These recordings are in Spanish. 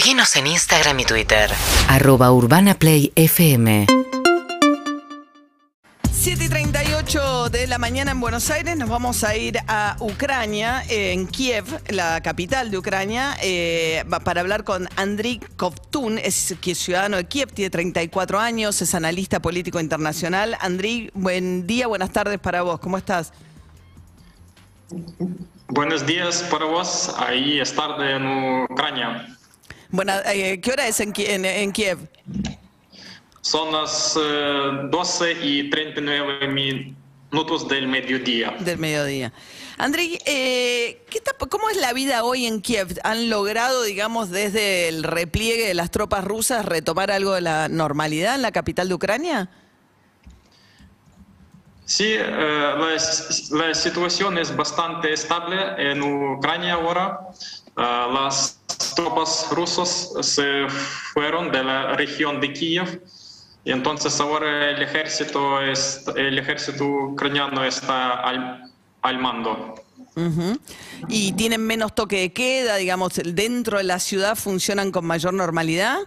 Seguinos en Instagram y Twitter. Arroba Urbana Play FM. 7 y 38 de la mañana en Buenos Aires nos vamos a ir a Ucrania, eh, en Kiev, la capital de Ucrania, eh, para hablar con Andriy Kovtun, es que es ciudadano de Kiev, tiene 34 años, es analista político internacional. Andriy, buen día, buenas tardes para vos, ¿cómo estás? Buenos días para vos. Ahí es tarde en Ucrania. Buena- eh, ¿Qué hora es en, Ki- en- en Kiev? Son las eh, 12 y 39 minutos del mediodía. Del mediodía. Andrei, eh, ¿qué está- ¿cómo es la vida hoy en Kiev? ¿Han logrado, digamos, desde el repliegue de las tropas rusas retomar algo de la normalidad en la capital de Ucrania? Sí, eh, la, la situación es bastante estable en Ucrania ahora. Eh, las tropas rusas se fueron de la región de Kiev y entonces ahora el ejército, es, el ejército ucraniano está al, al mando. Ujú. ¿Y tienen menos toque de queda, digamos, dentro de la ciudad funcionan con mayor normalidad?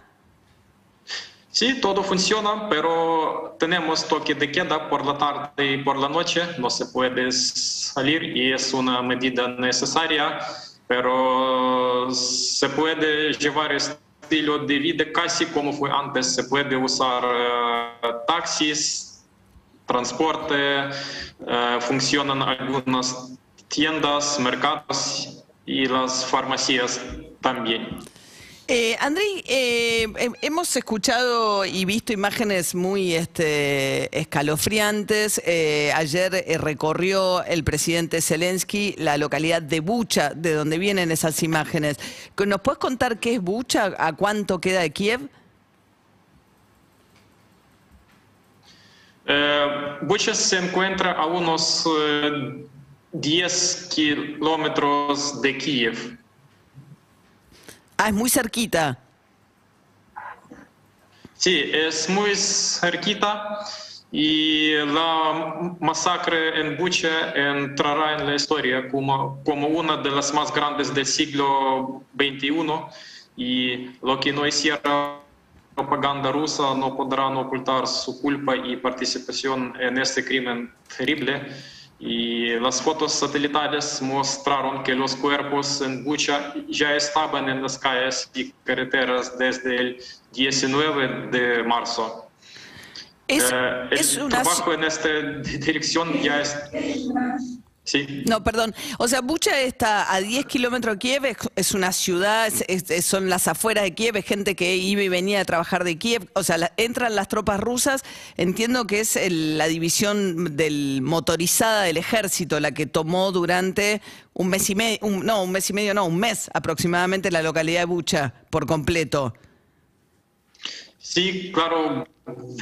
Sí, todo funciona, pero tenemos toque de queda por la tarde y por la noche. No se puede salir y es una medida necesaria, pero se puede llevar estilo de vida casi como fue antes. Se puede usar eh, taxis, transporte, eh, funcionan algunas tiendas, mercados y las farmacias también. Eh, Andrei, eh, hem- hemos escuchado y visto imágenes muy este, escalofriantes. Eh, ayer eh, recorrió el presidente Zelensky la localidad de Bucha, de donde vienen esas imágenes. ¿Nos puedes contar qué es Bucha? ¿A cuánto queda de Kiev? Bucha se encuentra a unos eh, 10 kilómetros de Kiev. Ah, es muy cerquita. Sí, es muy cerquita y la masacre en Bucha entrará en la historia como, como una de las más grandes del siglo XXI y lo que no hiciera propaganda rusa no podrán ocultar su culpa y participación en este crimen terrible. Y las fotos satelitales mostraron que los cuerpos en Bucha ya estaban en las calles y carreteras desde el 19 de marzo. Es, Eh, el es una... trabajo en esta dirección ya es... Sí. No, perdón. O sea, Bucha está a 10 kilómetros de Kiev, es, una ciudad, es- son las afueras de Kiev, gente que iba y venía a trabajar de Kiev. O sea, la- entran las tropas rusas. Entiendo que es el- la división del motorizada del ejército la que tomó durante un mes y medio, no, un mes y medio, no, un mes aproximadamente la localidad de Bucha por completo. Sí, claro,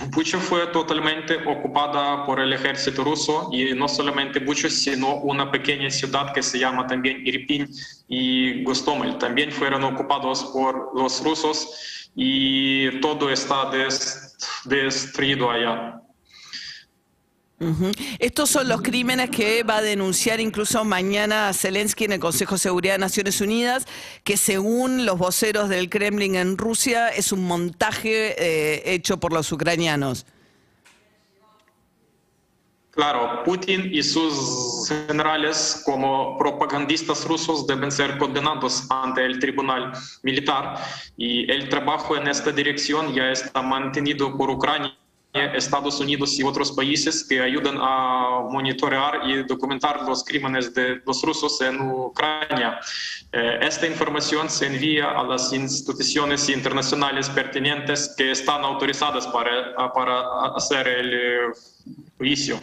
Bucha fue totalmente ocupada por el ejército ruso y no solamente Bucha, sino una pequeña ciudad que se llama también Irpin y Gostomel. También fueron ocupados por los rusos y todo está des- destruido allá. Estos son los crímenes que va a denunciar incluso mañana Zelensky en el Consejo de Seguridad de Naciones Unidas, que según los voceros del Kremlin en Rusia es un montaje eh, hecho por los ucranianos. Claro, Putin y sus generales como propagandistas rusos deben ser condenados ante el tribunal militar y el trabajo en esta dirección ya está mantenido por Ucrania. Estados Unidos y otros países que ayudan a monitorear y documentar los crímenes de los rusos en Ucrania. Eh, esta información se envía a las instituciones internacionales pertinentes que están autorizadas para, hacer el eh, juicio.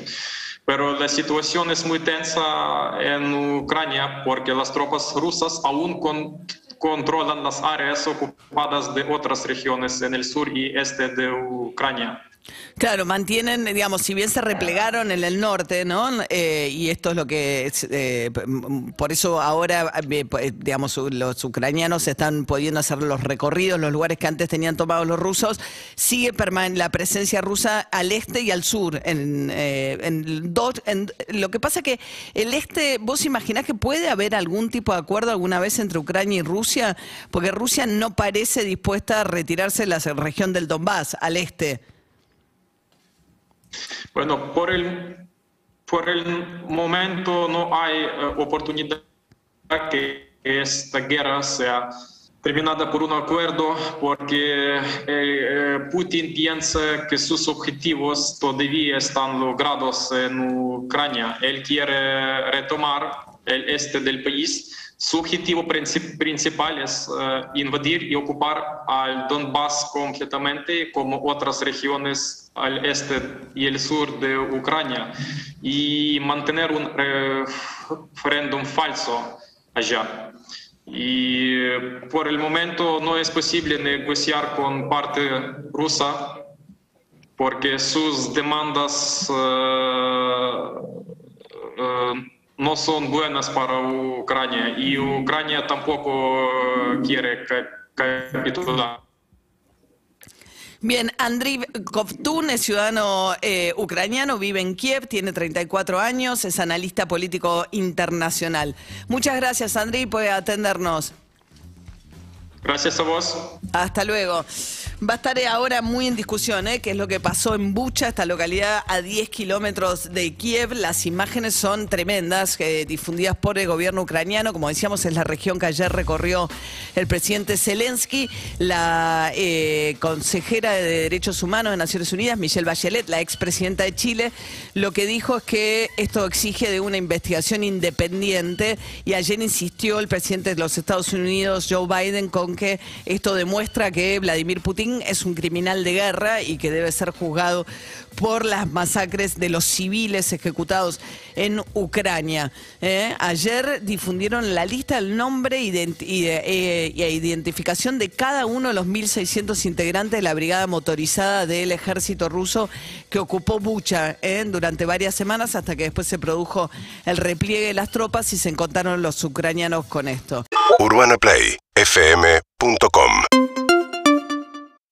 Pero la situación es muy tensa en Ucrania porque las tropas rusas aún con- controlan las áreas ocupadas de otras regiones en el sur y este de Ucrania. Claro, mantienen, digamos, si bien se replegaron en el norte, ¿no? Eh, y esto es lo que, eh, por eso ahora, eh, digamos, los ucranianos están pudiendo hacer los recorridos, los lugares que antes tenían tomados los rusos, sigue la presencia rusa al este y al sur. En, en, en, lo que pasa que el este, vos imaginás que puede haber algún tipo de acuerdo alguna vez entre Ucrania y Rusia, porque Rusia no parece dispuesta a retirarse de la región del Donbass, al este. Bueno, por el, por el momento no hay eh, oportunidad que esta guerra sea terminada por un acuerdo porque eh, eh, Putin piensa que sus objetivos todavía están logrados en Ucrania. Él quiere retomar el este del país su objetivo principal es uh, invadir y ocupar al Donbass completamente, como otras regiones al este y el sur de Ucrania, y mantener un referéndum falso allá. Y por el momento no es posible negociar con parte rusa porque sus demandas no son buenas para Ucrania y Ucrania tampoco quiere capitular. Bien, Andriy Kovtun es ciudadano eh, ucraniano, vive en Kiev, tiene 34 años, es analista político internacional. Muchas gracias, Andriy, por atendernos. Gracias a vos. Hasta luego. Va a estar ahora muy en discusión, ¿eh? qué es lo que pasó en Bucha, esta localidad a 10 kilómetros de Kiev. Las imágenes son tremendas, eh, difundidas por el gobierno ucraniano. Como decíamos, es la región que ayer recorrió el presidente Zelensky. La eh, consejera de Derechos Humanos de Naciones Unidas, Michelle Bachelet, la expresidenta de Chile, lo que dijo es que esto exige de una investigación independiente. Y ayer insistió el presidente de los Estados Unidos, Joe Biden, con que esto demuestra que Vladimir Putin es un criminal de guerra y que debe ser juzgado por las masacres de los civiles ejecutados en Ucrania. ¿eh? Ayer difundieron la lista, el nombre y, eh, identificación de cada uno de los 1.600 integrantes de la brigada motorizada del ejército ruso que ocupó Bucha ¿eh? durante varias semanas hasta que después se produjo el repliegue de las tropas y se encontraron los ucranianos con esto. Urbana Play fm.com